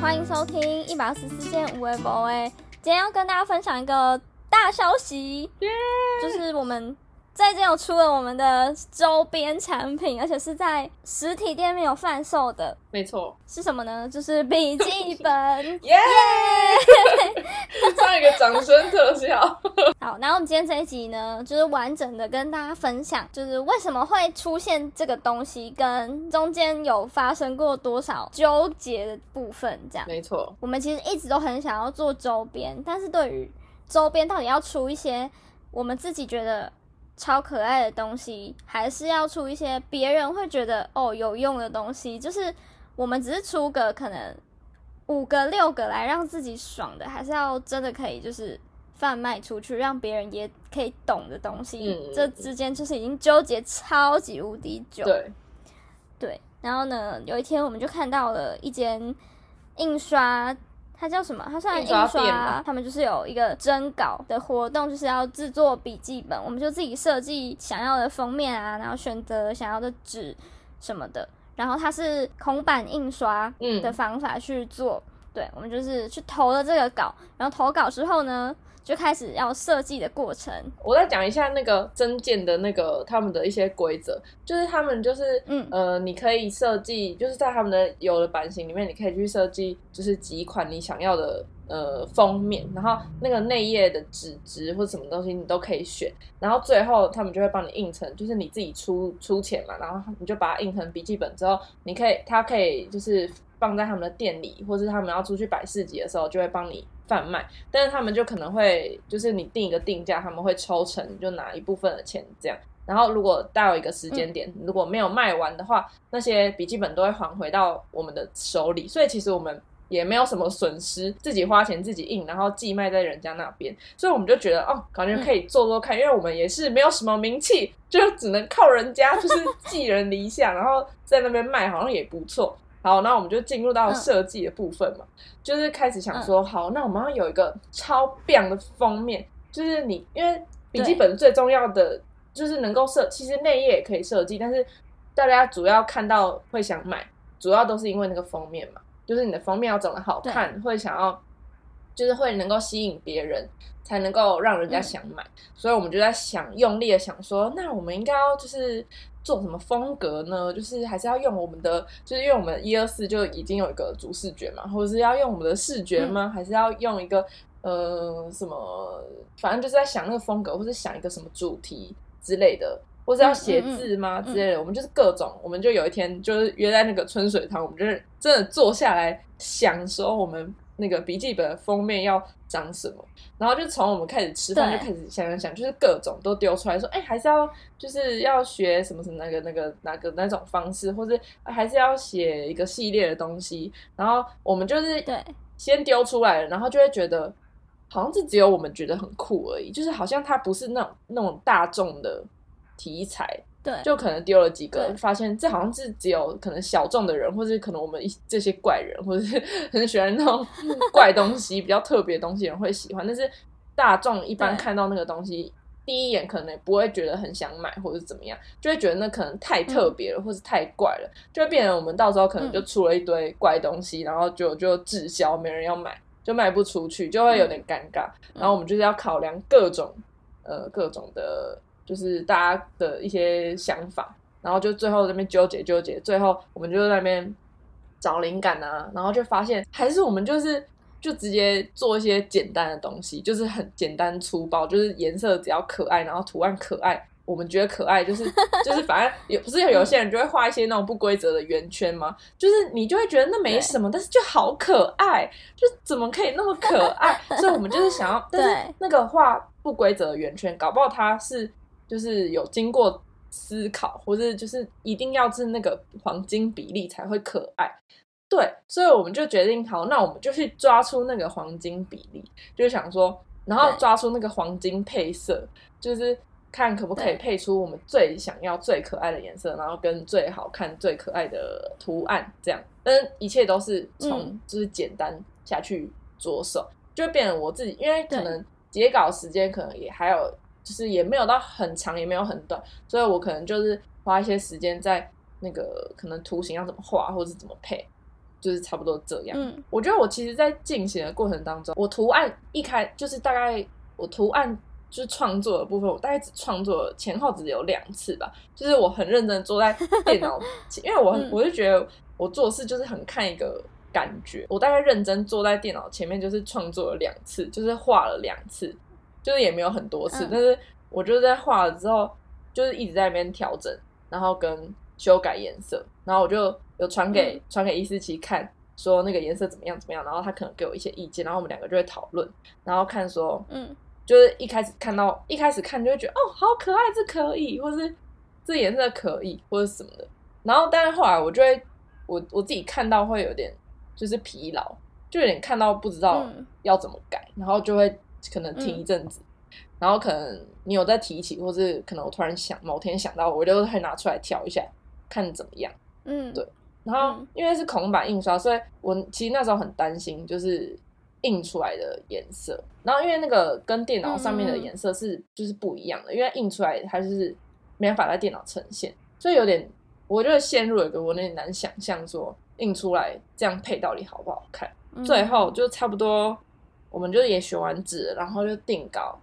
欢迎收听一百二十四件无为 boy。今天要跟大家分享一个大消息，就是我们最近有出了我们的周边产品，而且是在实体店面有贩售的。没错，是什么呢？就是笔记本。耶！上一个掌声特效。好，然后我们今天这一集呢，就是完整的跟大家分享，就是为什么会出现这个东西，跟中间有发生过多少纠结的部分，这样。没错，我们其实一直都很想要做周边，但是对于周边到底要出一些我们自己觉得超可爱的东西，还是要出一些别人会觉得哦有用的东西，就是我们只是出个可能五个六个来让自己爽的，还是要真的可以就是贩卖出去，让别人也可以懂的东西，嗯这之间就是已经纠结超级无敌久。对，对，然后呢，有一天我们就看到了一间印刷，它叫什么？它算印印刷他们就是有一个征稿的活动，就是要制作笔记本，我们就自己设计想要的封面啊，然后选择想要的纸什么的，然后它是孔板印刷嗯的方法去做。对，我们就是去投了这个稿，然后投稿之后呢，就开始要设计的过程。我再讲一下那个增建的那个他们的一些规则，就是他们就是嗯呃，你可以设计，就是在他们的有的版型里面，你可以去设计，就是几款你想要的呃封面，然后那个内页的纸质或者什么东西你都可以选，然后最后他们就会帮你印成，就是你自己出出钱嘛，然后你就把它印成笔记本之后，你可以它可以就是放在他们的店里，或是他们要出去摆市集的时候，就会帮你贩卖。但是他们就可能会，就是你定一个定价，他们会抽成，你就拿一部分的钱这样。然后如果到一个时间点，如果没有卖完的话，那些笔记本都会还回到我们的手里。所以其实我们也没有什么损失，自己花钱自己印，然后寄卖在人家那边。所以我们就觉得哦，感觉可以做做看，因为我们也是没有什么名气，就只能靠人家，就是寄人篱下，然后在那边卖，好像也不错。好，那我们就进入到嗯设计的部分嘛，就是开始想说，好，那我们要有一个超棒的封面，就是你因为笔记本最重要的就是能够设，其实内页也可以设计，但是大家主要看到会想买，主要都是因为那个封面嘛，就是你的封面要长得好看，会想要就是会能够吸引别人，才能够让人家想买，所以我们就在想，用力的想说，那我们应该要就是做什么风格呢？就是还是要用我们的，就是因为我们一二四就已经有一个主视觉嘛，或者是要用我们的视觉吗？还是要用一个呃什么？反正就是在想那个风格，或者想一个什么主题之类的。或是要写字吗、之类的？我们就是各种，我们就有一天就是约在那个春水堂，我们就是真的坐下来想说我们那个笔记本的封面要长什么，然后就从我们开始吃饭就开始想想想，就是各种都丢出来说，哎、还是要就是要学什么什么那个那个哪个那种方式，或是还是要写一个系列的东西，然后我们就是对先丢出来了，然后就会觉得好像是只有我们觉得很酷而已，就是好像它不是那种那种大众的题材，对，就可能丢了几个，发现这好像是只有可能小众的人，或者可能我们一这些怪人，或者是很喜欢那种怪东西、比较特别的东西的人会喜欢，但是大众一般看到那个东西。第一眼可能也不会觉得很想买，或者是怎么样，就会觉得那可能太特别了，或是太怪了，就会变成我们到时候可能就出了一堆怪东西，然后就就滞销，没人要买，就卖不出去，就会有点尴尬。然后我们就是要考量各种呃各种的，就是大家的一些想法，然后就最后在那边纠结纠结，最后我们就在那边找灵感啊，然后就发现还是我们就是就直接做一些简单的东西，就是很简单粗暴，就是颜色只要可爱，然后图案可爱。我们觉得可爱，就是 就是，反正也不是有有些人就会画一些那种不规则的圆圈吗？就是你就会觉得那没什么，但是就好可爱，就怎么可以那么可爱？所以我们就是想要，但是 对那个画不规则的圆圈，搞不好它是就是有经过思考，或者就是一定要是那个黄金比例才会可爱。对，所以我们就决定好，那我们就去抓出那个黄金比例，就是想说，然后抓出那个黄金配色，就是看可不可以配出我们最想要、最可爱的颜色，然后跟最好看、最可爱的图案，这样。但是一切都是从嗯就是简单下去着手，就变成我自己，因为可能截稿时间可能也还有，就是也没有到很长，也没有很短，所以我可能就是花一些时间在那个可能图形要怎么画，或者是怎么配。就是差不多这样。嗯我觉得我其实，在进行的过程当中，我图案一开就是大概我图案就是创作的部分，我大概只创作前后只有两次吧。就是我很认真坐在电脑前，因为我 嗯我就觉得我做事就是很看一个感觉。我大概认真坐在电脑前面，就是创作了两次，就是画了两次，就是也没有很多次，嗯。但是我就在画了之后，就是一直在那边调整，然后跟修改颜色，然后我就有传给、嗯。传给伊思琪看，说那个颜色怎么样怎么样，然后他可能给我一些意见，然后我们两个就会讨论，然后看说，嗯。就是一开始看到一开始看就会觉得哦好可爱，这可以，或是这颜色可以，或者什么的，然后但是后来我就会我我自己看到会有点就是疲劳，就有点看到不知道嗯。要怎么改，然后就会可能停一阵子，然后可能你有在提起，或是可能我突然想某天想到，我就会拿出来调一下，看怎么样。嗯，对然后嗯因为是孔版印刷，所以我其实那时候很担心，就是印出来的颜色。然后因为那个跟电脑上面的颜色是就是不一样的，因为印出来它就是没办法在电脑呈现，所以有点我就陷入了一个我有点难想象说印出来这样配到底好不好看。嗯最后就差不多，我们就也选完纸，然后就定稿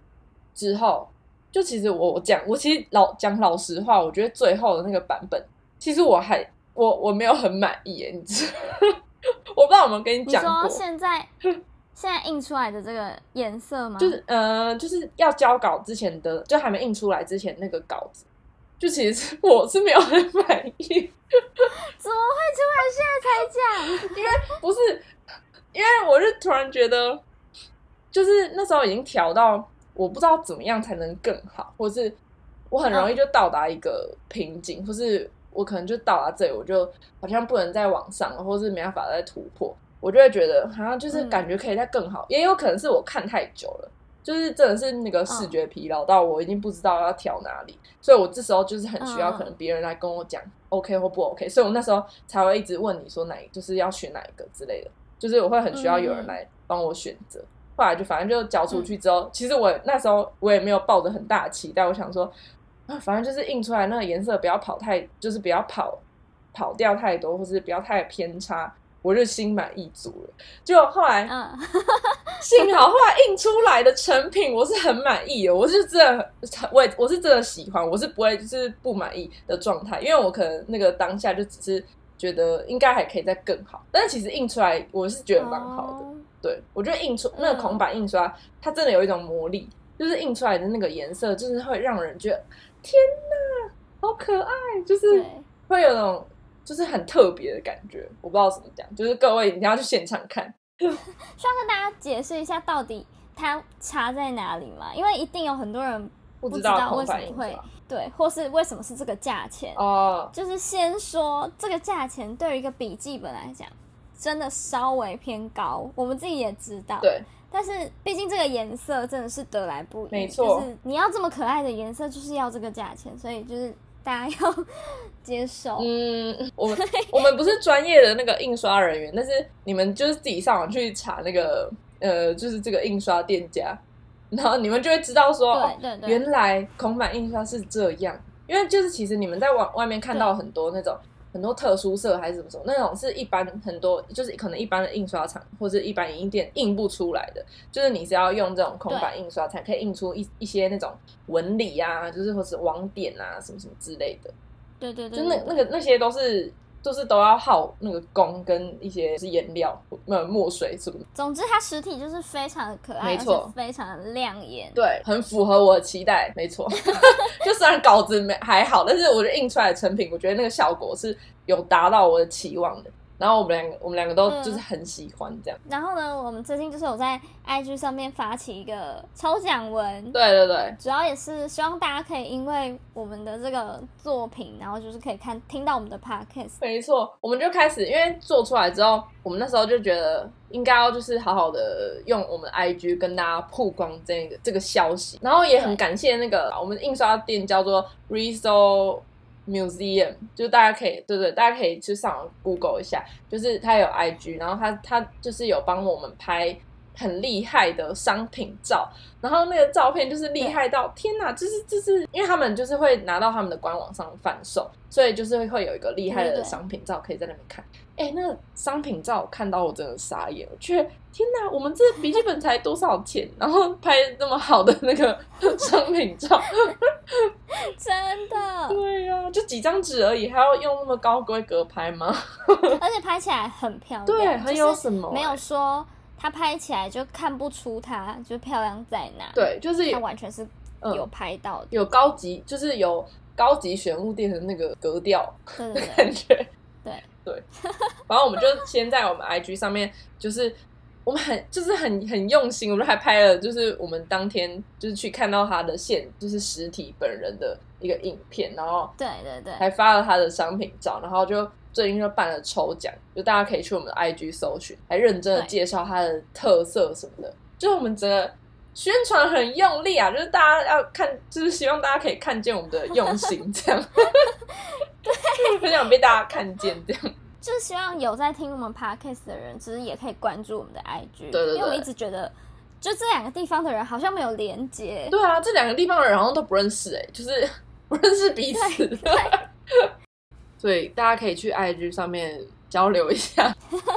之后，就其实我我讲，我其实老讲老实话，我觉得最后的那个版本，其实我还我我没有很满意耶，你知道？我不知道有没有跟你你讲过说，现在现在印出来的这个颜色吗？就是呃，就是要交稿之前的，就还没印出来之前那个稿子，就其实我是没有很满意，怎么会突然现在才讲？因为不是，因为我是突然觉得，就是那时候已经调到我不知道怎么样才能更好，或是我很容易就到达一个瓶颈，或是我可能就到达这里，我就好像不能再往上了，或是没办法再突破，我就会觉得好像就是感觉可以再更好，也有可能是我看太久了。就是真的是那个视觉疲劳到我已经不知道要调哪里，所以我这时候就是很需要嗯可能别人来跟我讲 OK 或不 OK，所以我那时候才会一直问你说哪就是要选哪一个之类的，就是我会很需要有人来帮我选择。后来就反正就交出去之后，其实我那时候我也没有抱着很大的期待，我想说啊，反正就是印出来那个颜色不要跑太，就是不要跑跑掉太多，或是不要太偏差，我就心满意足了。结果后来嗯，幸好后来印出来的成品我是很满意的，我是真的，我也我是真的喜欢，我是不会就是不满意的状态，因为我可能那个当下就只是觉得应该还可以再更好，但是其实印出来我是觉得蛮好的。哦对我觉得印出那个孔板印刷，它真的有一种魔力，就是印出来的那个颜色，就是会让人觉得天哪，好可爱，就是，会有那种就是很特别的感觉，我不知道怎么讲，就是各位一定要去现场看。需要跟大家解释一下到底它差在哪里嘛？因为一定有很多人不知道为什么会对，或是为什么是这个价钱。哦，就是先说这个价钱对于一个笔记本来讲，真的稍微偏高，我们自己也知道。。对，但是毕竟这个颜色真的是得来不易，没错就是你要这么可爱的颜色，就是要这个价钱，所以就是大家要接受。嗯，我们 我们不是专业的那个印刷人员，但是你们就是自己上网去查那个呃，就是这个印刷店家，然后你们就会知道说，原来孔版印刷是这样，因为就是其实你们在网外面看到很多那种很多特殊色还是什么什么那种是一般很多就是可能一般的印刷厂或者一般影印店印不出来的，就是你是要用这种空白印刷才可以印出一一些那种纹理啊，就是或是网点啊什么什么之类的，对对对，就那那个那些都是。就是都要耗那个工跟一些是颜料、呃墨水什么的，总之它实体就是非常的可爱，没错而且非常的亮眼。对，很符合我的期待，没错。就虽然稿子没还好，但是我觉得印出来的成品，我觉得那个效果是有达到我的期望的。然后我们两个，我们两个都嗯就是很喜欢这样。然后呢，我们最近就是有在 IG 上面发起一个抽奖文，对对对，主要也是希望大家可以因为我们的这个作品，然后就是可以看听到我们的 podcast。没错，我们就开始，因为做出来之后，我们那时候就觉得应该要就是好好的用我们的 IG 跟大家曝光这个这个消息，然后也很感谢那个我们印刷店叫做 Reso Museum，就大家可以对对，大家可以去上网 Google 一下，就是他有 IG，然后他他就是有帮我们拍很厉害的商品照，然后那个照片就是厉害到天哪，就是就是因为他们就是会拿到他们的官网上贩售，所以就是会有一个厉害的商品照可以在那边看。哎，那个商品照看到我真的傻眼，我觉得天哪，我们这笔记本才多少钱，然后拍那么好的那个 商品照，真的，对呀、就几张纸而已，还要用那么高规格拍吗？而且拍起来很漂亮，对，很有就是什么、没有欸？说它拍起来就看不出它就漂亮在哪，，对，就是它完全是嗯有拍到的，有高级，就是有高级玄物店的那个格调的感觉。对，对，然后我们就先在我们 IG 上面，就是我们很就是很很用心，我们还拍了，就是我们当天就是去看到他的现，就是实体本人的一个影片，然后对对对，还发了他的商品照，然后就最近就办了抽奖，就大家可以去我们的 IG 搜寻，还认真的介绍它的特色什么的，就是我们整个宣传很用力啊，就是大家要看，就是希望大家可以看见我们的用心，这样，对，很想被大家看见这样，就是希望有在听我们 podcast 的人，其实也可以关注我们的 IG，对对对因为我们一直觉得，就这两个地方的人好像没有连接，对啊，这两个地方的人好像都不认识、哎，就是 不认识彼此，对，所以大家可以去 IG 上面交流一下，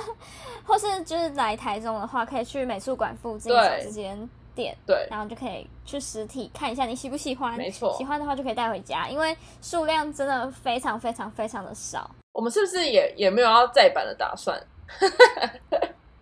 或是就是来台中的话，可以去美术馆附近对。找这间店，对，然后就可以去实体看一下你喜不喜欢，没错。喜欢的话就可以带回家，因为数量真的非常非常非常的少，我们是不是也也没有要再版的打算？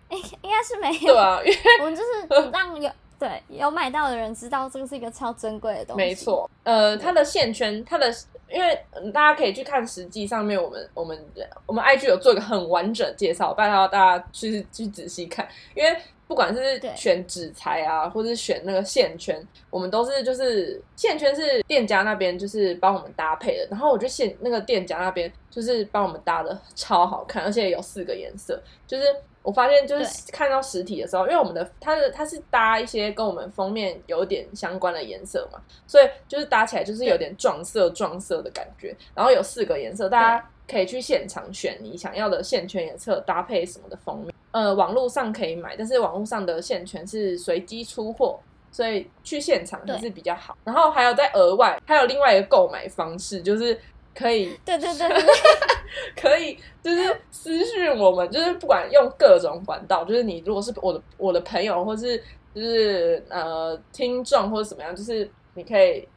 应应该是没有，对啊，因为 我们就是让有对有买到的人知道这个是一个超珍贵的东西，没，错，呃，它的线圈，它的因为嗯大家可以去看实际上面我们我们我们 IG 有做一个很完整的介绍，拜托大家去去仔细看，因为不管是选纸材啊，或者是选那个线圈，我们都是就是线圈是店家那边就是帮我们搭配的，然后我觉得线那个店家那边就是帮我们搭的超好看，而且有四个颜色，就是我发现就是看到实体的时候，因为我们的它的它是搭一些跟我们封面有点相关的颜色嘛，所以就是搭起来就是有点撞色撞色的感觉。然后有四个颜色，大家可以去现场选你想要的线圈颜色，搭配什么的封面。呃，网络上可以买，但是网络上的线圈是随机出货。所以去现场还是比较好，然后还有在额外还有另外一个购买方式，就是可以对对对对对，可以就是私讯我们，就是不管用各种管道，就是你如果是我的我的朋友，或是就是呃听众或者怎么样，就是你可以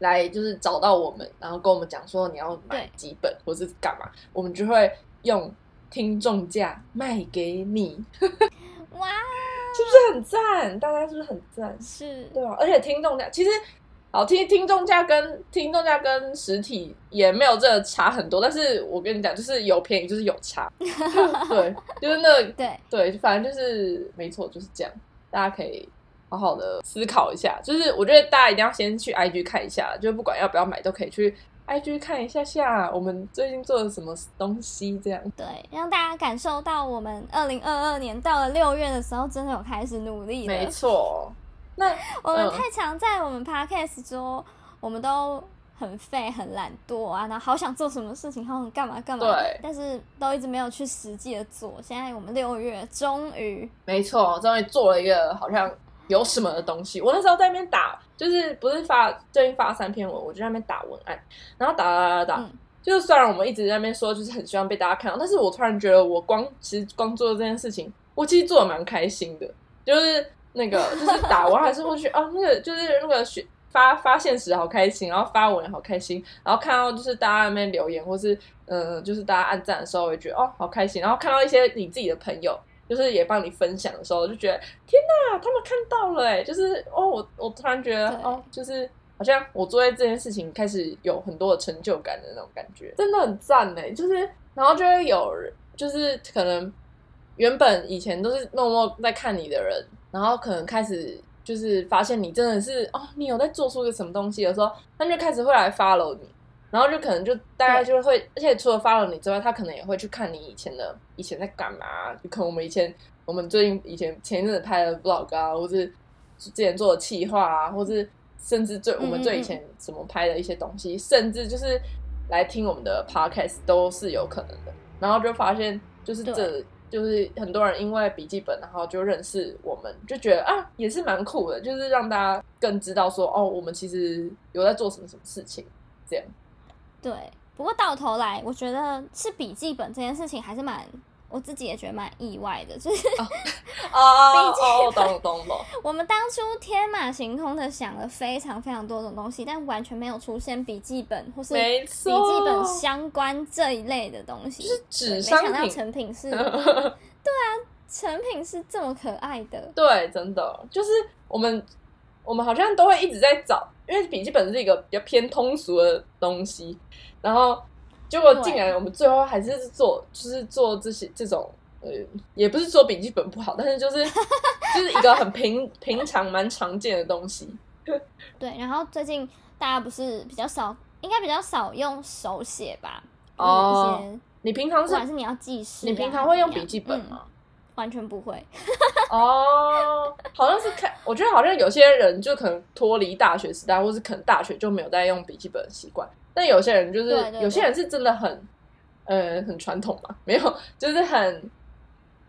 来就是找到我们，然后跟我们讲说你要买对几本或是干嘛，我们就会用听众价卖给你，哇，是不是很赞？大家是不是很赞？是，对啊，而且听众价其实好听，听众价跟听众价跟实体也没有这个差很多，但是我跟你讲，就是有便宜就是有差，对，就是那对，对，反正就是没错，就是这样，大家可以好好的思考一下，就是我觉得大家一定要先去 IG 看一下，就不管要不要买都可以去 IG 看一下下我们最近做了什么东西，这样对，让大家感受到我们二零二二年到了六月的时候，真的有开始努力了。没错。我们太常在我们 podcast 说，我们都很废、很懒惰啊，然后好想做什么事情，好想干嘛干嘛，对但是都一直没有去实际的做。现在我们六月终于，没错，终于做了一个好像有什么的东西。我那时候在那边打，就是不是发最近发三篇文，我就在那边打文案，然后打打打打打。嗯就是虽然我们一直在那边说，就是很希望被大家看到，但是我突然觉得，我光其实光做这件事情，我其实做的蛮开心的。就是那个，就是打完还是会去啊，那个就是那个学发发现实好开心，然后发文也好开心，然后看到就是大家那边留言，或是嗯、呃就是大家按赞的时候，我也觉得哦好开心，然后看到一些你自己的朋友。就是也帮你分享的时候，就觉得天哪，他们看到了哎！就是哦，我我突然觉得哦，就是好像我做在这件事情开始有很多的成就感的那种感觉，真的很赞哎！就是然后就会有人，就是可能原本以前都是默默在看你的人，然后可能开始就是发现你真的是哦，你有在做出个什么东西的时候，他就开始会来 follow 你，然后就可能就大家就会，而且除了 follow 你之外，他可能也会去看你以前的以前在干嘛，就可能我们以前我们最近以前前一阵子拍的 vlog 啊，或是之前做的企划啊，或是甚至最我们最以前怎么拍的一些东西，甚至就是来听我们的 podcast 都是有可能的。然后就发现就是这对就是很多人因为笔记本，然后就认识我们，就觉得啊，也是蛮酷的，就是让大家更知道说，哦，我们其实有在做什么什么事情，这样。对，不过到头来，我觉得是笔记本这件事情还是蛮，我自己也觉得蛮意外的，就是哦 哦哦，懂懂懂。我们当初天马行空的想了非常非常多种东西，但完全没有出现笔记本或是没笔，记本相关这一类的东西。就是没想到成品是，对啊，成品是这么可爱的。对，真的就是我们，我们好像都会一直在找，因为笔记本是一个比较偏通俗的东西，然后结果竟然我们最后还是做，就是做这些这种，呃，也不是说笔记本不好，但是就是 就是一个很平平常蛮常见的东西。对，然后最近大家不是比较少，应该比较少用手写吧？哦就是你平常是不管是你要记事啊，你平常会用笔记本嗯吗？完全不会。哦，好像是看，我觉得好像有些人就可能脱离大学时代，或是可能大学就没有在用笔记本的习惯。但有些人就是，对对有些人是真的很，呃，很传统嘛，没有，就是很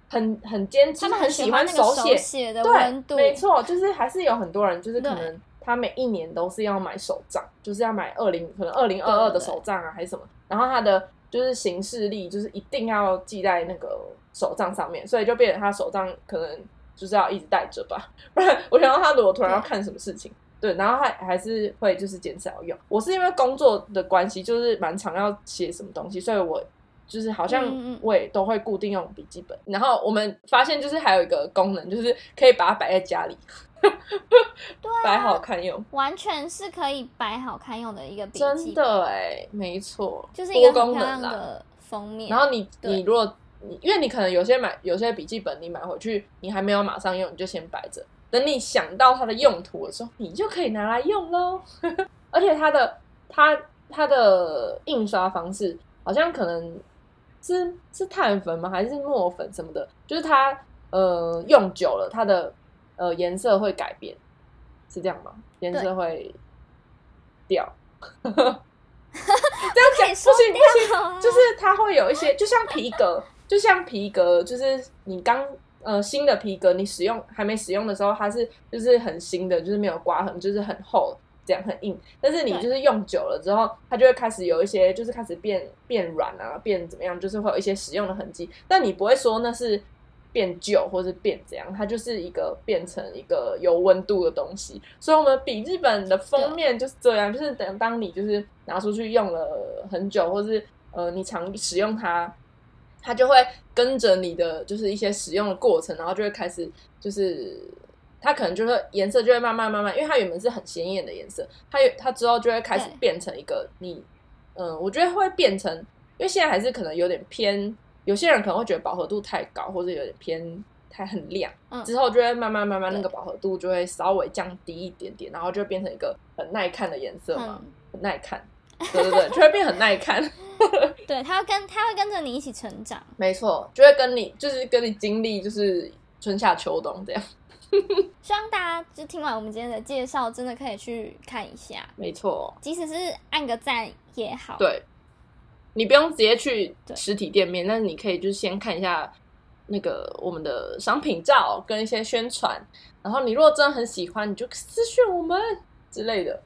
很很坚持，他们很喜欢手写，写的温度，对，没错，就是还是有很多人就是可能他每一年都是要买手账，就是要买二零可能二零二二的手账啊，还是什么，然后他的就是行事历就是一定要记在那个手账上面，所以就变成他手账可能就是要一直带着吧，不然我想到他如果突然要看什么事情。对，然后还还是会就是坚持要用。我是因为工作的关系，就是蛮常要写什么东西，所以我就是好像我也都会固定用笔记本。然后我们发现就是还有一个功能，就是可以把它摆在家里，对摆啊，好看用。完全是可以摆好看用的一个笔真记真，的哎，没错，就是一个很漂亮。的封面。然后你你如果你因为你可能有些买有些笔记本，你买回去你还没有马上用，你就先摆着，等你想到它的用途的时候，你就可以拿来用喽。而且它的它它的印刷方式好像可能是是碳粉吗？还是墨粉什么的？就是它呃用久了，它的呃颜色会改变，是这样吗？颜色对会掉。这样讲不行不行，就是它会有一些，就像皮革，就像皮革，就是你刚呃新的皮革，你使用还没使用的时候，它是就是很新的，就是没有刮痕，就是很厚，这样很硬。但是你就是用久了之后，它就会开始有一些，就是开始变变软啊，变怎么样，就是会有一些使用的痕迹。但你不会说那是变旧或是变怎样，它就是一个变成一个有温度的东西。所以我们笔记本的封面就是这样，就是等当你就是拿出去用了很久，或是呃你常使用它，它就会跟着你的就是一些使用的过程，然后就会开始就是。它可能就会颜色就会慢慢慢慢，因为它原本是很鲜艳的颜色，它有它之后就会开始变成一个你，嗯，我觉得会变成，因为现在还是可能有点偏，有些人可能会觉得饱和度太高，或者有点偏太很亮，嗯。之后就会慢慢慢慢那个饱和度就会稍微降低一点点，然后就变成一个很耐看的颜色嘛，嗯，很耐看，对对对，就会变很耐看，对，他会跟他会跟着你一起成长。没错，就会跟你就是跟你经历就是春夏秋冬这样，希望大家就听完我们今天的介绍，真的可以去看一下，没错，即使是按个赞也好。对，你不用直接去实体店面，但是你可以就是先看一下那个我们的商品照跟一些宣传，然后你如果真的很喜欢，你就私讯我们之类的，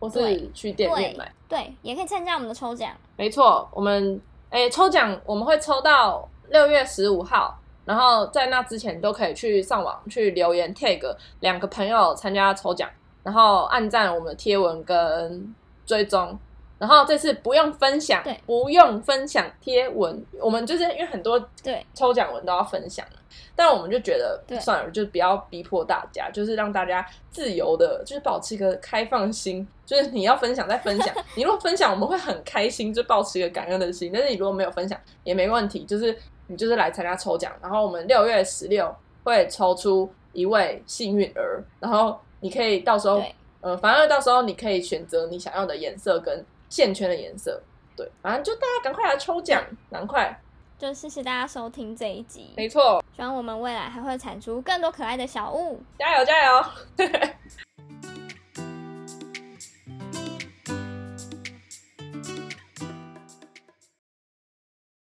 或是对去店面买。对，也可以参加我们的抽奖。没错，我们诶抽奖我们会抽到六月十五号，然后在那之前都可以去上网去留言 tag 两个朋友参加抽奖，然后按赞我们的贴文跟追踪。然后这次不用分享对，不用分享贴文，我们就是因为很多对。抽奖文都要分享，但我们就觉得对。算了，就不要逼迫大家，就是让大家自由的，就是保持一个开放心，就是你要分享再分享，你如果分享我们会很开心，就保持一个感恩的心，但是你如果没有分享也没问题，就是你就是来参加抽奖，然后我们六月十六会抽出一位幸运儿，然后你可以到时候对。呃，反正到时候你可以选择你想要的颜色跟线圈的颜色，对，反正就大家赶快来抽奖，赶快，就谢谢大家收听这一集，没错。希望我们未来还会产出更多可爱的小物。加油加油！